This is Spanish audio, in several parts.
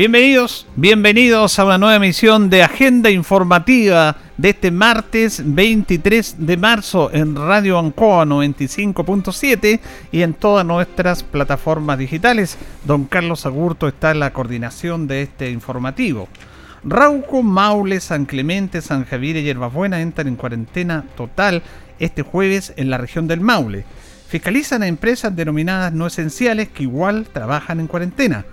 Bienvenidos, bienvenidos a una nueva emisión de Agenda Informativa de este martes 23 de marzo en Radio Ancoa 95.7 y en todas nuestras plataformas digitales. Don Carlos Agurto está en la coordinación de este informativo. Rauco, Maule, San Clemente, San Javier y Hierbabuena entran en cuarentena total este jueves en la región del Maule. Fiscalizan a empresas denominadas no esenciales que igual trabajan en cuarentena.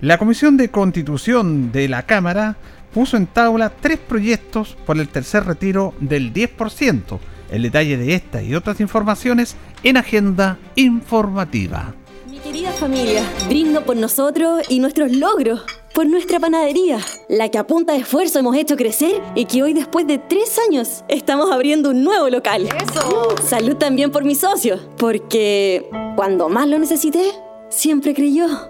La Comisión de Constitución de la Cámara puso en tabla tres proyectos por el tercer retiro del 10%. El detalle de esta y otras informaciones en Agenda Informativa. Mi querida familia, brindo por nosotros y nuestros logros, por nuestra panadería, la que a punta de esfuerzo hemos hecho crecer y que hoy después de tres años estamos abriendo un nuevo local. ¡Eso! Salud también por mis socios, porque cuando más lo necesité, siempre creyó.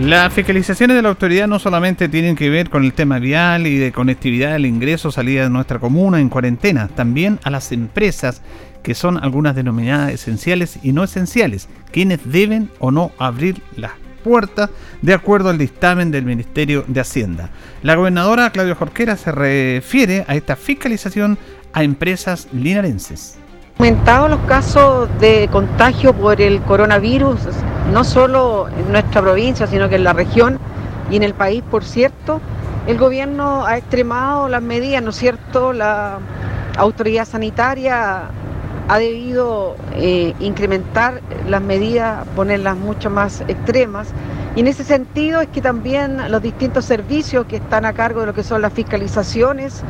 Las fiscalizaciones de la autoridad no solamente tienen que ver con el tema vial y de conectividad del ingreso o salida de nuestra comuna en cuarentena, también a las empresas que son algunas denominadas esenciales y no esenciales, quienes deben o no abrir las puertas de acuerdo al dictamen del Ministerio de Hacienda. La gobernadora Claudia Jorquera se refiere a esta fiscalización a empresas linarenses aumentado los casos de contagio por el coronavirus, no solo en nuestra provincia, sino que en la región y en el país, por cierto. El gobierno ha extremado las medidas, ¿no es cierto? La autoridad sanitaria ha debido eh, incrementar las medidas, ponerlas mucho más extremas. Y en ese sentido es que también los distintos servicios que están a cargo de lo que son las fiscalizaciones,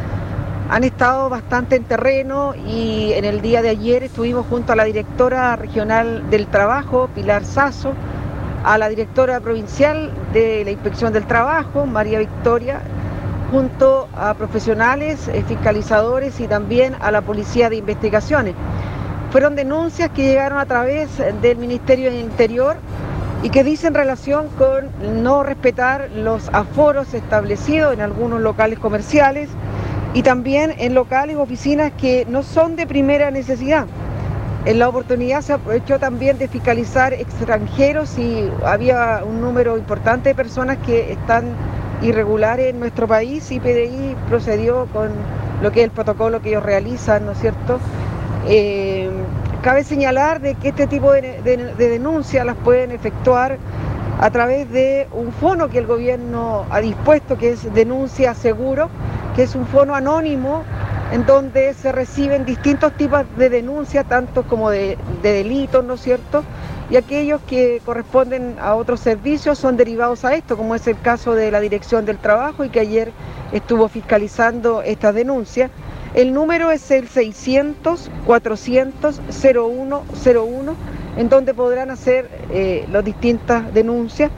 han estado bastante en terreno y en el día de ayer estuvimos junto a la directora regional del trabajo, Pilar Sazo, a la directora provincial de la Inspección del Trabajo, María Victoria, junto a profesionales, eh, fiscalizadores y también a la Policía de Investigaciones. Fueron denuncias que llegaron a través del Ministerio del Interior y que dicen relación con no respetar los aforos establecidos en algunos locales comerciales, y también en locales oficinas que no son de primera necesidad. En la oportunidad se aprovechó también de fiscalizar extranjeros y había un número importante de personas que están irregulares en nuestro país y PDI procedió con lo que es el protocolo que ellos realizan, ¿no es cierto? Eh, cabe señalar de que este tipo de, de denuncias las pueden efectuar a través de un fono que el gobierno ha dispuesto, que es Denuncia Seguro, que es un fono anónimo en donde se reciben distintos tipos de denuncias, tanto como de, delitos, ¿no es cierto? Y aquellos que corresponden a otros servicios son derivados a esto, como es el caso de la Dirección del Trabajo y que ayer estuvo fiscalizando esta denuncia. El número es el 600-400-0101, en donde podrán hacer eh, las distintas denuncias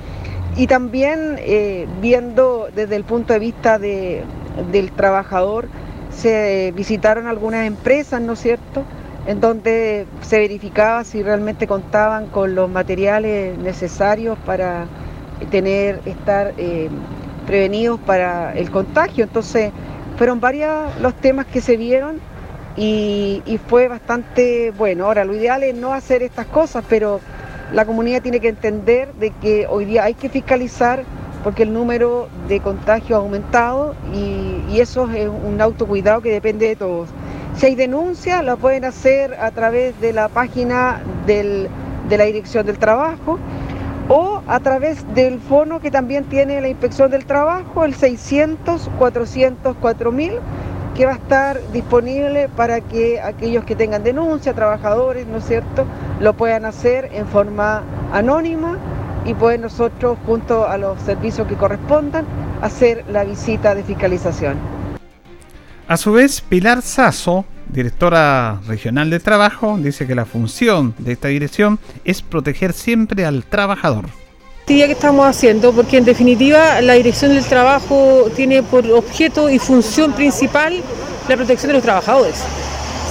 y también eh, viendo desde el punto de vista de, del trabajador, se visitaron algunas empresas, ¿no es cierto?, en donde se verificaba si realmente contaban con los materiales necesarios para tener, estar eh, prevenidos para el contagio. Entonces, fueron varios los temas que se vieron y, y fue bastante bueno. Ahora, lo ideal es no hacer estas cosas, pero la comunidad tiene que entender de que hoy día hay que fiscalizar porque el número de contagios ha aumentado y, eso es un autocuidado que depende de todos. Si hay denuncias, la pueden hacer a través de la página de la Dirección del Trabajo o a través del fono que también tiene la Inspección del Trabajo, el 600 404 mil, que va a estar disponible para que aquellos que tengan denuncia, trabajadores, ¿no es cierto?, lo puedan hacer en forma anónima y pueden nosotros, junto a los servicios que correspondan, hacer la visita de fiscalización. A su vez, Pilar Sasso, directora regional de trabajo, dice que la función de esta dirección es proteger siempre al trabajador que estamos haciendo, porque en definitiva la dirección del trabajo tiene por objeto y función principal la protección de los trabajadores.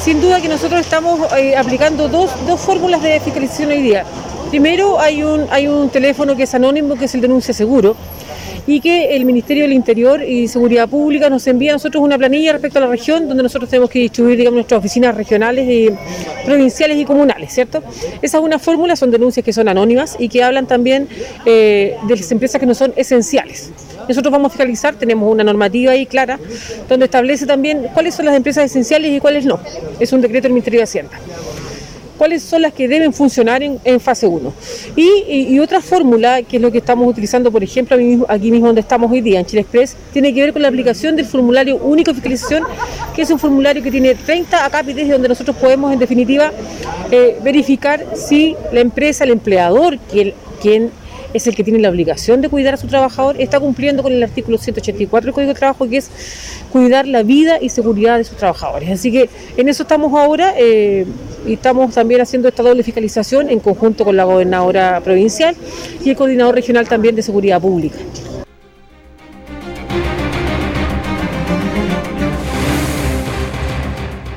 Sin duda que nosotros estamos eh, aplicando dos, dos fórmulas de fiscalización hoy día. Primero hay un, hay un teléfono que es anónimo, que es el denuncia seguro, y que el Ministerio del Interior y Seguridad Pública nos envía a nosotros una planilla respecto a la región donde nosotros tenemos que distribuir digamos, nuestras oficinas regionales, y provinciales y comunales, ¿cierto? Esa es una fórmula, son denuncias que son anónimas y que hablan también eh, de las empresas que no son esenciales. Nosotros vamos a fiscalizar, tenemos una normativa ahí clara, donde establece también cuáles son las empresas esenciales y cuáles no. Es un decreto del Ministerio de Hacienda cuáles son las que deben funcionar en, fase 1. Y, otra fórmula, que es lo que estamos utilizando, por ejemplo, aquí mismo donde estamos hoy día, en Chile Express, tiene que ver con la aplicación del formulario único de fiscalización, que es un formulario que tiene 30 acápites donde nosotros podemos, en definitiva, eh, verificar si la empresa, el empleador, quien, quien es el que tiene la obligación de cuidar a su trabajador, está cumpliendo con el artículo 184 del Código de Trabajo, que es cuidar la vida y seguridad de sus trabajadores. Así que en eso estamos ahora eh, y estamos también haciendo esta doble fiscalización en conjunto con la gobernadora provincial y el coordinador regional también de seguridad pública.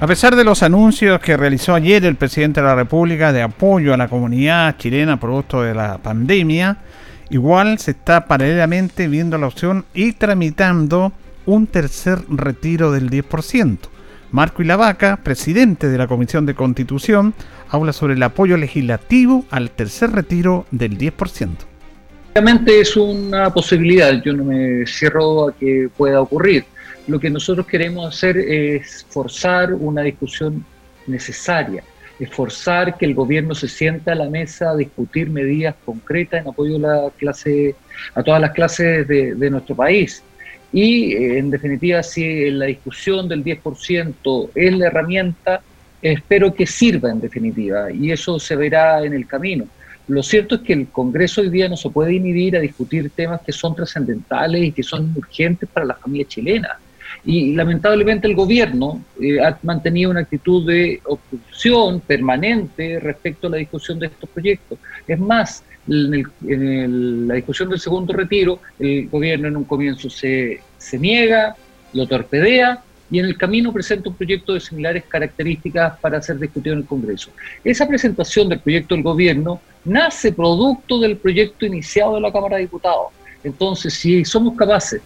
A pesar de los anuncios que realizó ayer el presidente de la República de apoyo a la comunidad chilena producto de la pandemia, igual se está paralelamente viendo la opción y tramitando un tercer retiro del 10%. Marco Ilavaca, presidente de la Comisión de Constitución, habla sobre el apoyo legislativo al tercer retiro del 10%. Obviamente es una posibilidad, yo no me cierro a que pueda ocurrir lo que nosotros queremos hacer es forzar una discusión necesaria, es forzar que el gobierno se sienta a la mesa a discutir medidas concretas en apoyo a la clase, a todas las clases de, nuestro país. Y en definitiva, si la discusión del 10% es la herramienta, espero que sirva en definitiva, y eso se verá en el camino. Lo cierto es que el Congreso hoy día no se puede inhibir a discutir temas que son trascendentales y que son urgentes para la familia chilena. Y lamentablemente el gobierno eh, ha mantenido una actitud de obstrucción permanente respecto a la discusión de estos proyectos. Es más, en, la discusión del segundo retiro, el gobierno en un comienzo se, se niega, lo torpedea y en el camino presenta un proyecto de similares características para ser discutido en el Congreso. Esa presentación del proyecto del gobierno nace producto del proyecto iniciado de la Cámara de Diputados. Entonces, si somos capaces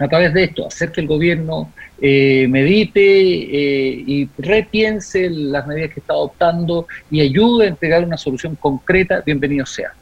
a través de esto, hacer que el gobierno eh, medite eh, y repiense las medidas que está adoptando y ayude a entregar una solución concreta, bienvenido sea.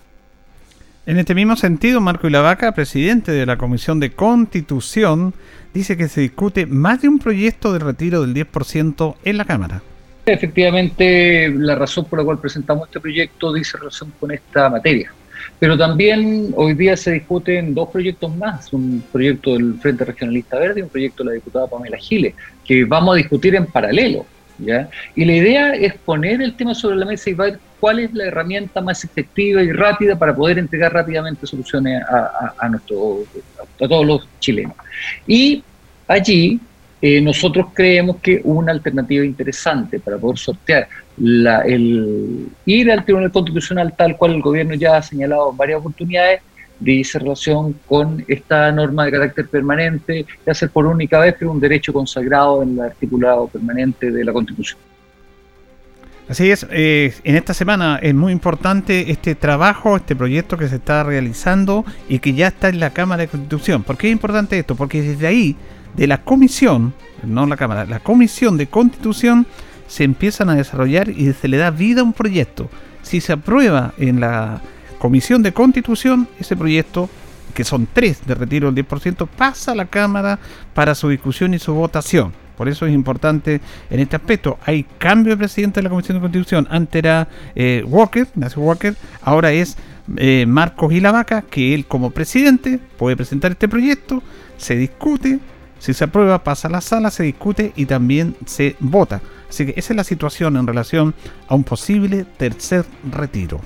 En este mismo sentido, Marco Ilavaca, presidente de la Comisión de Constitución, dice que se discute más de un proyecto de retiro del 10% en la Cámara. Efectivamente, la razón por la cual presentamos este proyecto dice relación con esta materia. Pero también hoy día se discuten dos proyectos más, un proyecto del Frente Regionalista Verde y un proyecto de la diputada Pamela Giles, que vamos a discutir en paralelo. ¿ya? Y la idea es poner el tema sobre la mesa y ver cuál es la herramienta más efectiva y rápida para poder entregar rápidamente soluciones a, a, nuestro, a todos los chilenos. Y allí Eh, nosotros creemos que una alternativa interesante para poder sortear el ir al Tribunal Constitucional tal cual el gobierno ya ha señalado en varias oportunidades dice relación con esta norma de carácter permanente, de hacer por única vez, pero un derecho consagrado en el articulado permanente de la Constitución. Así es, eh, en esta semana es muy importante este trabajo, este proyecto que se está realizando y que ya está en la Cámara de Constitución. ¿Por qué es importante esto? Porque desde ahí, de la comisión, no la Cámara, la comisión de Constitución, se empiezan a desarrollar y se le da vida a un proyecto. Si se aprueba en la Comisión de Constitución, ese proyecto, que son tres de retiro del 10%, pasa a la Cámara para su discusión y su votación. Por eso es importante en este aspecto. Hay cambio de presidente de la Comisión de Constitución. Antes era eh, Walker, Ignacio Walker, ahora es eh, Marcos Gilavaca, que él como presidente puede presentar este proyecto, se discute, si se aprueba pasa a la sala, se discute y también se vota. Así que esa es la situación en relación a un posible tercer retiro.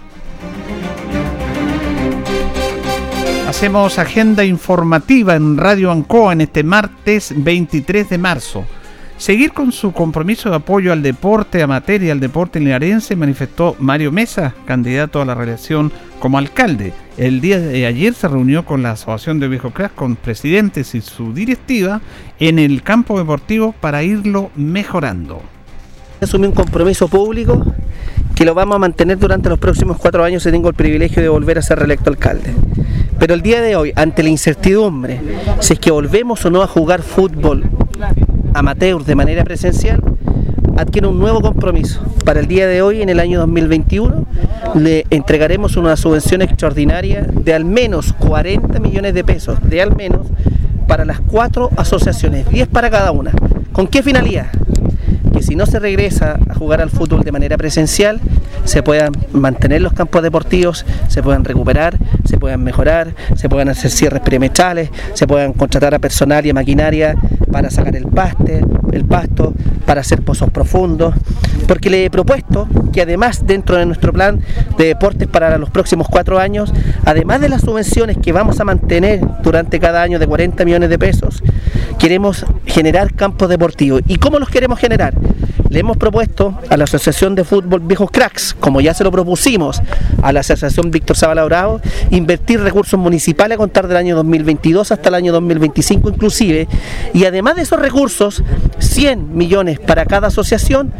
Hacemos agenda informativa en Radio Ancoa en este martes 23 de marzo. Seguir con su compromiso de apoyo al deporte amateur y al deporte linarense manifestó Mario Mesa, candidato a la reelección como alcalde. El día de ayer se reunió con la Asociación de Viejo con presidentes y su directiva en el campo deportivo para irlo mejorando. Asumí un compromiso público que lo vamos a mantener durante los próximos cuatro años y tengo el privilegio de volver a ser reelecto alcalde. Pero el día de hoy, ante la incertidumbre, si es que volvemos o no a jugar fútbol amateur de manera presencial, adquiere un nuevo compromiso. Para el día de hoy, en el año 2021, le entregaremos una subvención extraordinaria de al menos 40 millones de pesos, de al menos, para las cuatro asociaciones, 10 para cada una. ¿Con qué finalidad? que si no se regresa a jugar al fútbol de manera presencial, se puedan mantener los campos deportivos, se puedan recuperar, se puedan mejorar, se puedan hacer cierres perimetrales, se puedan contratar a personal y a maquinaria para sacar el paste, el pasto, para hacer pozos profundos, porque le he propuesto que además dentro de nuestro plan de deportes para los próximos cuatro años, además de las subvenciones que vamos a mantener durante cada año de 40 millones de pesos, queremos generar campos deportivos. ¿Y cómo los queremos generar? Le hemos propuesto a la Asociación de Fútbol Viejos Cracks, como ya se lo propusimos a la Asociación Víctor Zavala Bravo, invertir recursos municipales a contar del año 2022 hasta el año 2025 inclusive, y además de esos recursos, 100 millones para cada asociación,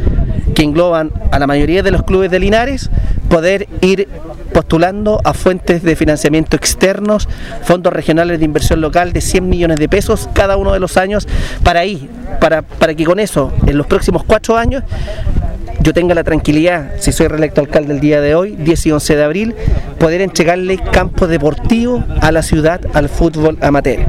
que engloban a la mayoría de los clubes de Linares, poder ir postulando a fuentes de financiamiento externos, fondos regionales de inversión local de 100 millones de pesos cada uno de los años, para ahí, para, para que con eso, en los próximos cuatro años, yo tenga la tranquilidad, si soy reelecto alcalde el día de hoy, 10 y 11 de abril, poder entregarle campo deportivo a la ciudad, al fútbol amateur.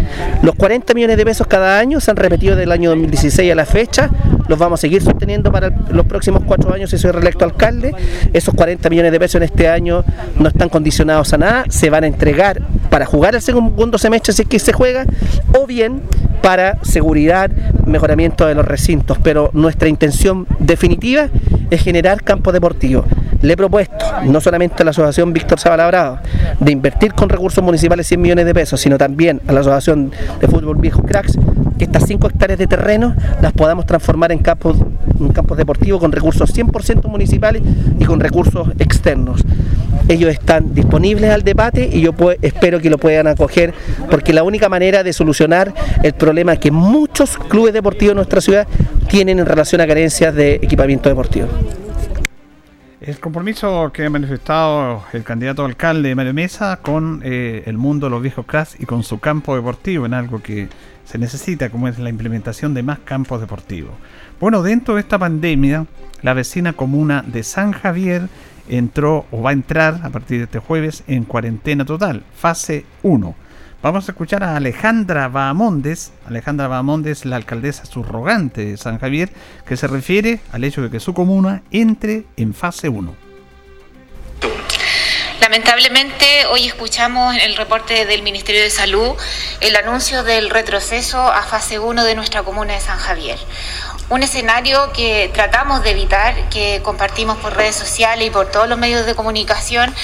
Los 40 millones de pesos cada año se han repetido del año 2016 a la fecha, los vamos a seguir sosteniendo para los próximos cuatro años si soy reelecto alcalde. Esos 40 millones de pesos en este año no están condicionados a nada, se van a entregar para jugar el segundo semestre si es que se juega, o bien para seguridad, mejoramiento de los recintos, pero nuestra intención definitiva es generar campos deportivos. Le he propuesto, no solamente a la Asociación Víctor Zabalabrado, de invertir con recursos municipales 100 millones de pesos, sino también a la Asociación de Fútbol Viejo Cracks, que estas 5 hectáreas de terreno las podamos transformar en campos, en campos deportivos con recursos 100% municipales y con recursos externos. Ellos están disponibles al debate y yo espero que lo puedan acoger porque la única manera de solucionar el problema que muchos clubes deportivos en nuestra ciudad tienen en relación a carencias de equipamiento deportivo. El compromiso que ha manifestado el candidato alcalde Mario Mesa con eh, el mundo de los viejos CRAS y con su campo deportivo en algo que se necesita, como es la implementación de más campos deportivos. Bueno, dentro de esta pandemia, la vecina comuna de San Javier entró o va a entrar a partir de este jueves en cuarentena total, fase 1 Vamos a escuchar a Alejandra Bahamondes, Alejandra Bahamondes, la alcaldesa subrogante de San Javier, que se refiere al hecho de que su comuna entre en fase 1. Lamentablemente, hoy escuchamos en el reporte del Ministerio de Salud el anuncio del retroceso a fase 1 de nuestra comuna de San Javier un escenario que tratamos de evitar, que compartimos por redes sociales y por todos los medios de comunicación,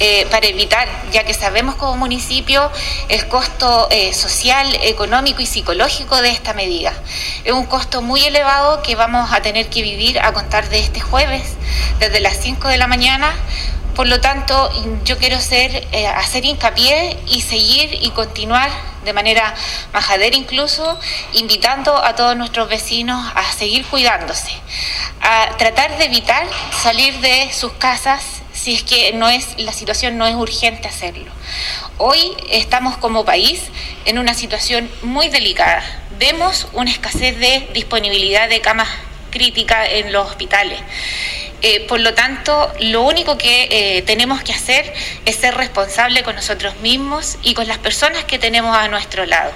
eh, para evitar, ya que sabemos como municipio el costo eh, social, económico y psicológico de esta medida. Es un costo muy elevado que vamos a tener que vivir a contar de este jueves, desde las 5 de la mañana. Por lo tanto, yo quiero ser, eh, hacer hincapié y seguir y continuar de manera majadera incluso, invitando a todos nuestros vecinos a seguir cuidándose, a tratar de evitar salir de sus casas si es que no es la situación no es urgente hacerlo. Hoy estamos como país en una situación muy delicada. Vemos una escasez de disponibilidad de camas críticas en los hospitales. Eh, por lo tanto, lo único que eh, tenemos que hacer es ser responsable con nosotros mismos y con las personas que tenemos a nuestro lado.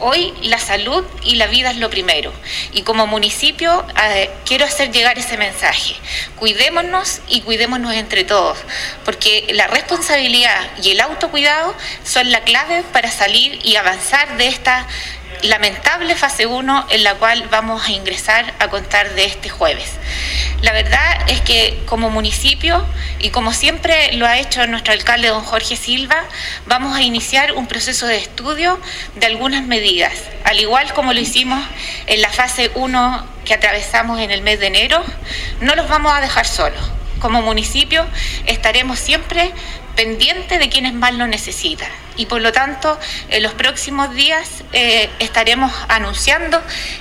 Hoy la salud y la vida es lo primero. Y como municipio eh, quiero hacer llegar ese mensaje. Cuidémonos y cuidémonos entre todos, porque la responsabilidad y el autocuidado son la clave para salir y avanzar de esta lamentable fase 1 en la cual vamos a ingresar a contar de este jueves. La verdad es que como municipio y como siempre lo ha hecho nuestro alcalde don Jorge Silva, vamos a iniciar un proceso de estudio de algunas medidas, al igual como lo hicimos en la fase 1 que atravesamos en el mes de enero, no los vamos a dejar solos. Como municipio estaremos siempre pendiente de quienes más lo necesitan. Y por lo tanto, en los próximos días eh, estaremos anunciando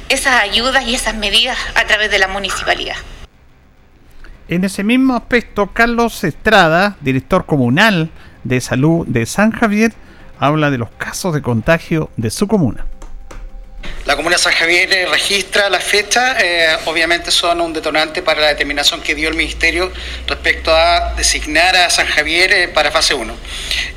esas ayudas y esas medidas a través de la municipalidad. En ese mismo aspecto, Carlos Estrada, director comunal de salud de San Javier, habla de los casos de contagio de su comuna. La Comuna de San Javier eh, registra la fecha, eh, obviamente son un detonante para la determinación que dio el Ministerio respecto a designar a San Javier eh, para fase 1.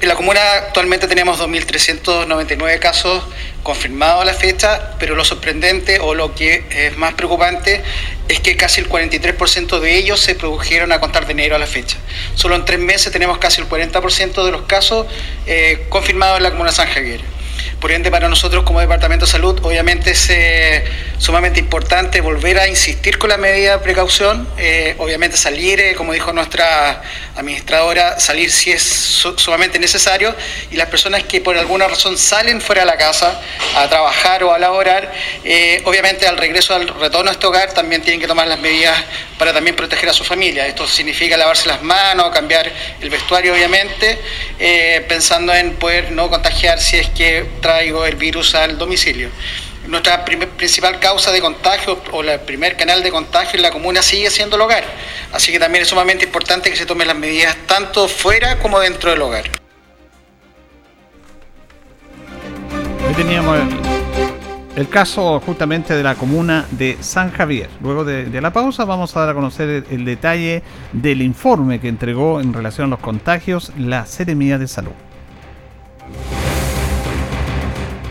En la comuna actualmente tenemos 2.399 casos confirmados a la fecha, pero lo sorprendente o lo que es más preocupante es que casi el 43% de ellos se produjeron a contar de enero a la fecha. Solo en tres meses tenemos casi el 40% de los casos confirmados en la Comuna de San Javier. Por ende, para nosotros como Departamento de Salud, obviamente es eh, sumamente importante volver a insistir con la medida de precaución, eh, obviamente salir, eh, como dijo nuestra administradora, salir si es sumamente necesario, y las personas que por alguna razón salen fuera de la casa a trabajar o a laborar, obviamente al regreso, al retorno a este hogar, también tienen que tomar las medidas para también proteger a su familia. Esto significa lavarse las manos, cambiar el vestuario, obviamente, pensando en poder no contagiar si es que traigo el virus al domicilio. Nuestra principal causa de contagio o el primer canal de contagio en la comuna sigue siendo el hogar. Así que también es sumamente importante que se tomen las medidas tanto fuera como dentro del hogar. Hoy teníamos el, caso justamente de la comuna de San Javier. Luego de, la pausa vamos a dar a conocer el, el, detalle del informe que entregó en relación a los contagios la Seremía de Salud.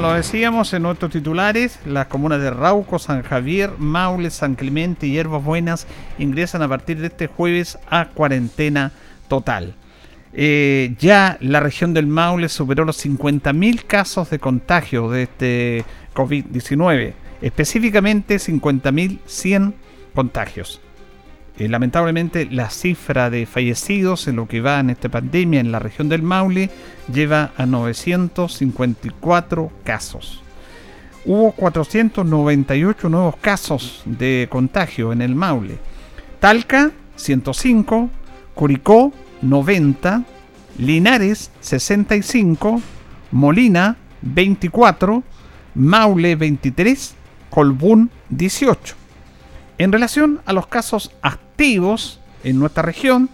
Lo decíamos en nuestros titulares, las comunas de Rauco, San Javier, Maule, San Clemente y Hierbas Buenas ingresan a partir de este jueves a cuarentena total. Eh, ya la región del Maule superó los 50.000 casos de contagio de este COVID-19, específicamente 50.100 contagios. Eh, lamentablemente la cifra de fallecidos en lo que va en esta pandemia en la región del Maule lleva a 954 casos. hubo 498 nuevos casos de contagio en el Maule. Talca, 105, Curicó, 90, Linares, 65, Molina, 24, Maule, 23, Colbún, 18. En relación a los casos activos en nuestra región,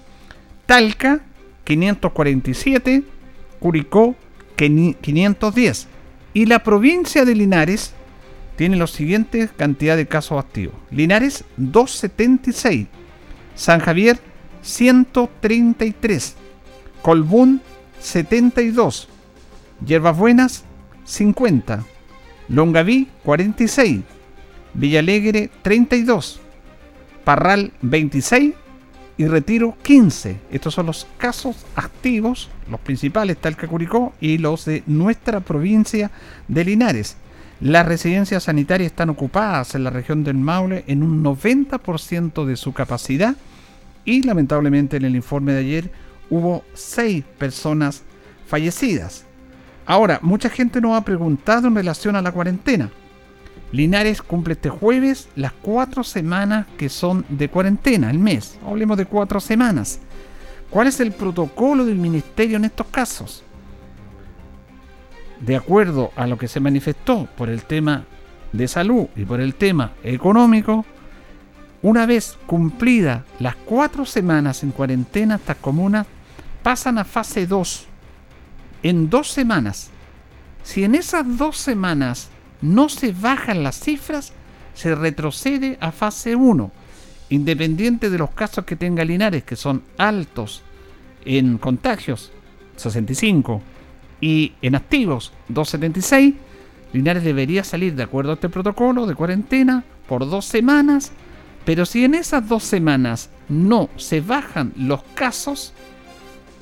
Talca, 547, Curicó, 510 y la provincia de Linares tiene la siguiente cantidad de casos activos. Linares 276, San Javier 133, Colbún 72, Yerbas Buenas 50, Longaví 46, Villalegre 32, Parral 26 y Retiro 15. Estos son los casos activos, los principales, Talca Curicó y los de nuestra provincia de Linares. Las residencias sanitarias están ocupadas en la región del Maule en un 90% de su capacidad y lamentablemente en el informe de ayer hubo 6 personas fallecidas. Ahora, mucha gente nos ha preguntado en relación a la cuarentena. Linares cumple este jueves las cuatro semanas que son de cuarentena, el mes. Hablemos de cuatro semanas. ¿Cuál es el protocolo del ministerio en estos casos? De acuerdo a lo que se manifestó por el tema de salud y por el tema económico, una vez cumplidas las cuatro semanas en cuarentena, estas comunas pasan a fase 2 en dos semanas. Si en esas dos semanas no se bajan las cifras, se retrocede a fase 1, independiente de los casos que tenga Linares, que son altos en contagios, 65, y en activos, 276, Linares debería salir de acuerdo a este protocolo de cuarentena por dos semanas, pero si en esas dos semanas no se bajan los casos,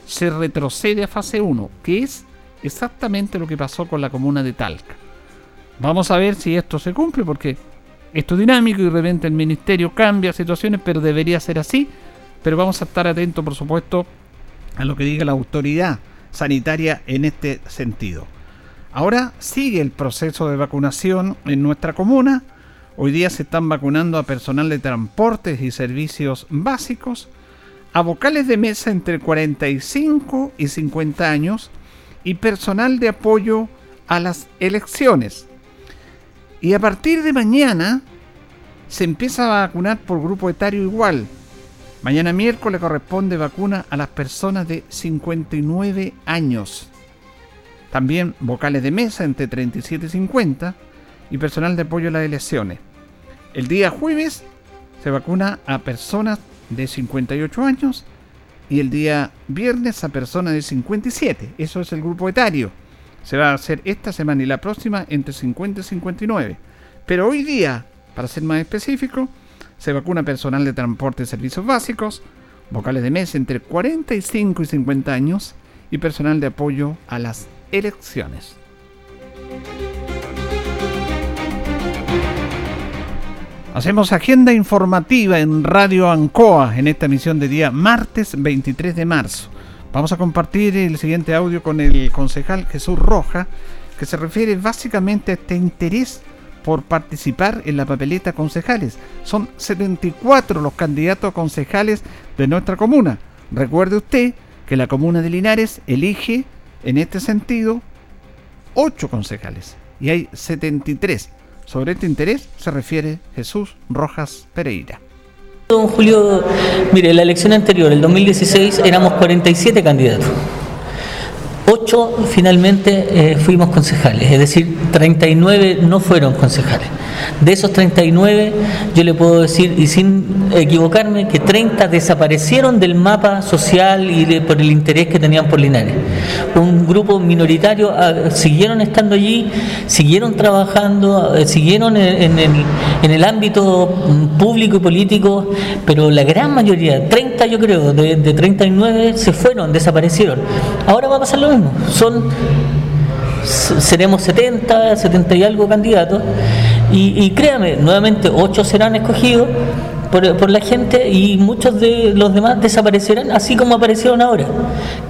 se retrocede a fase 1, que es exactamente lo que pasó con la comuna de Talca. Vamos a ver si esto se cumple porque esto es dinámico y de repente el ministerio cambia situaciones, pero debería ser así. Pero vamos a estar atentos, por supuesto, a lo que diga la autoridad sanitaria en este sentido. Ahora sigue el proceso de vacunación en nuestra comuna. Hoy día se están vacunando a personal de transportes y servicios básicos, a vocales de mesa entre 45 y 50 años y personal de apoyo a las elecciones. Y a partir de mañana se empieza a vacunar por grupo etario igual. Mañana miércoles corresponde vacuna a las personas de 59 años. También vocales de mesa entre 37 y 50 y personal de apoyo a las elecciones. El día jueves se vacuna a personas de 58 años y el día viernes a personas de 57. Eso es el grupo etario se va a hacer esta semana y la próxima entre 50 y 59. Pero hoy día, para ser más específico, se vacuna personal de transporte y servicios básicos, vocales de mesa entre 45 y 50 años y personal de apoyo a las elecciones. Hacemos agenda informativa en Radio Ancoa en esta emisión de día martes 23 de marzo. Vamos a compartir el siguiente audio con el concejal Jesús Roja, que se refiere básicamente a este interés por participar en la papeleta concejales. Son 74 los candidatos a concejales de nuestra comuna. Recuerde usted que la comuna de Linares elige, en este sentido, 8 concejales y hay 73. Sobre este interés se refiere Jesús Rojas Pereira. Don Julio, mire, la elección anterior, el 2016, éramos 47 candidatos. Ocho finalmente eh, fuimos concejales, es decir, 39 no fueron concejales. De esos 39, yo le puedo decir, y sin equivocarme, que 30 desaparecieron del mapa social y por el interés que tenían por Linares. Un grupo minoritario ah, siguieron estando allí, siguieron trabajando, eh, siguieron en, el, ámbito público y político, pero la gran mayoría, 30 yo creo, de, de 39 se fueron, desaparecieron. Ahora va a pasar lo Son seremos 70, 70 y algo candidatos, y, créame, nuevamente 8 serán escogidos por, la gente y muchos de los demás desaparecerán así como aparecieron ahora,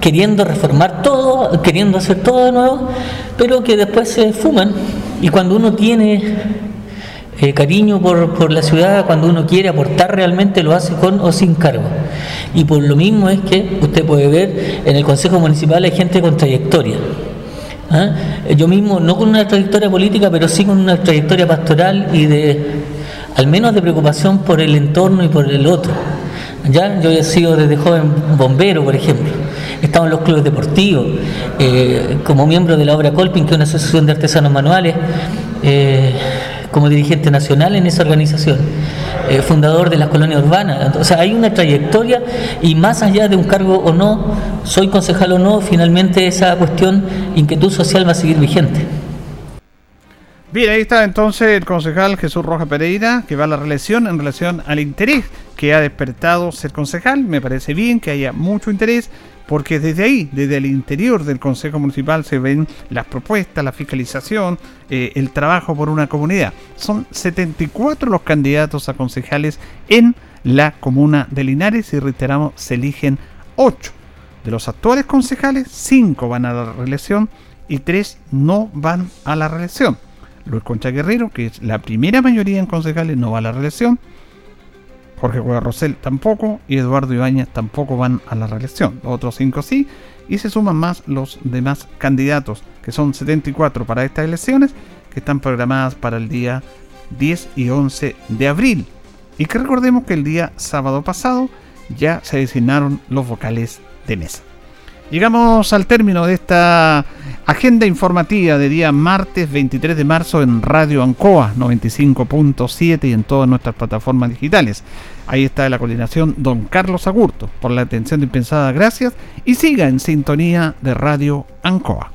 queriendo reformar todo, queriendo hacer todo de nuevo, pero que después se fuman. Y cuando uno tiene eh, cariño por, por, la ciudad, cuando uno quiere aportar realmente lo hace con o sin cargo. Y por lo mismo es que usted puede ver en el Consejo Municipal hay gente con trayectoria. ¿ah? Yo mismo, no con una trayectoria política, pero sí con una trayectoria pastoral y de, al menos de preocupación por el entorno y por el otro. ¿Ya? Yo he sido desde joven bombero, por ejemplo. He estado en los clubes deportivos, eh, como miembro de la obra Colpin, que es una asociación de artesanos manuales. Eh, como dirigente nacional en esa organización, eh, fundador de las colonias urbanas. O sea, hay una trayectoria y más allá de un cargo o no, soy concejal o no, finalmente esa cuestión, inquietud social va a seguir vigente. Bien, ahí está entonces el concejal Jesús Roja Pereira, que va a la reelección en relación al interés que ha despertado ser concejal. Me parece bien que haya mucho interés porque desde ahí, desde el interior del Consejo Municipal se ven las propuestas, la fiscalización, eh, el trabajo por una comunidad. Son 74 los candidatos a concejales en la comuna de Linares y reiteramos, se eligen 8. De los actuales concejales, 5 van a la reelección y 3 no van a la reelección. Luis Concha Guerrero, que es la primera mayoría en concejales, no va a la reelección. Jorge Cueva Rosell tampoco y Eduardo Ibáñez tampoco van a la reelección. Otros cinco sí y se suman más los demás candidatos, que son 74 para estas elecciones, que están programadas para el día 10 y 11 de abril. Y que recordemos que el día sábado pasado ya se designaron los vocales de mesa. Llegamos al término de esta agenda informativa de día martes 23 de marzo en Radio Ancoa 95.7 y en todas nuestras plataformas digitales. Ahí está la coordinación don Carlos Agurto. Por la atención dispensada, gracias y siga en sintonía de Radio Ancoa.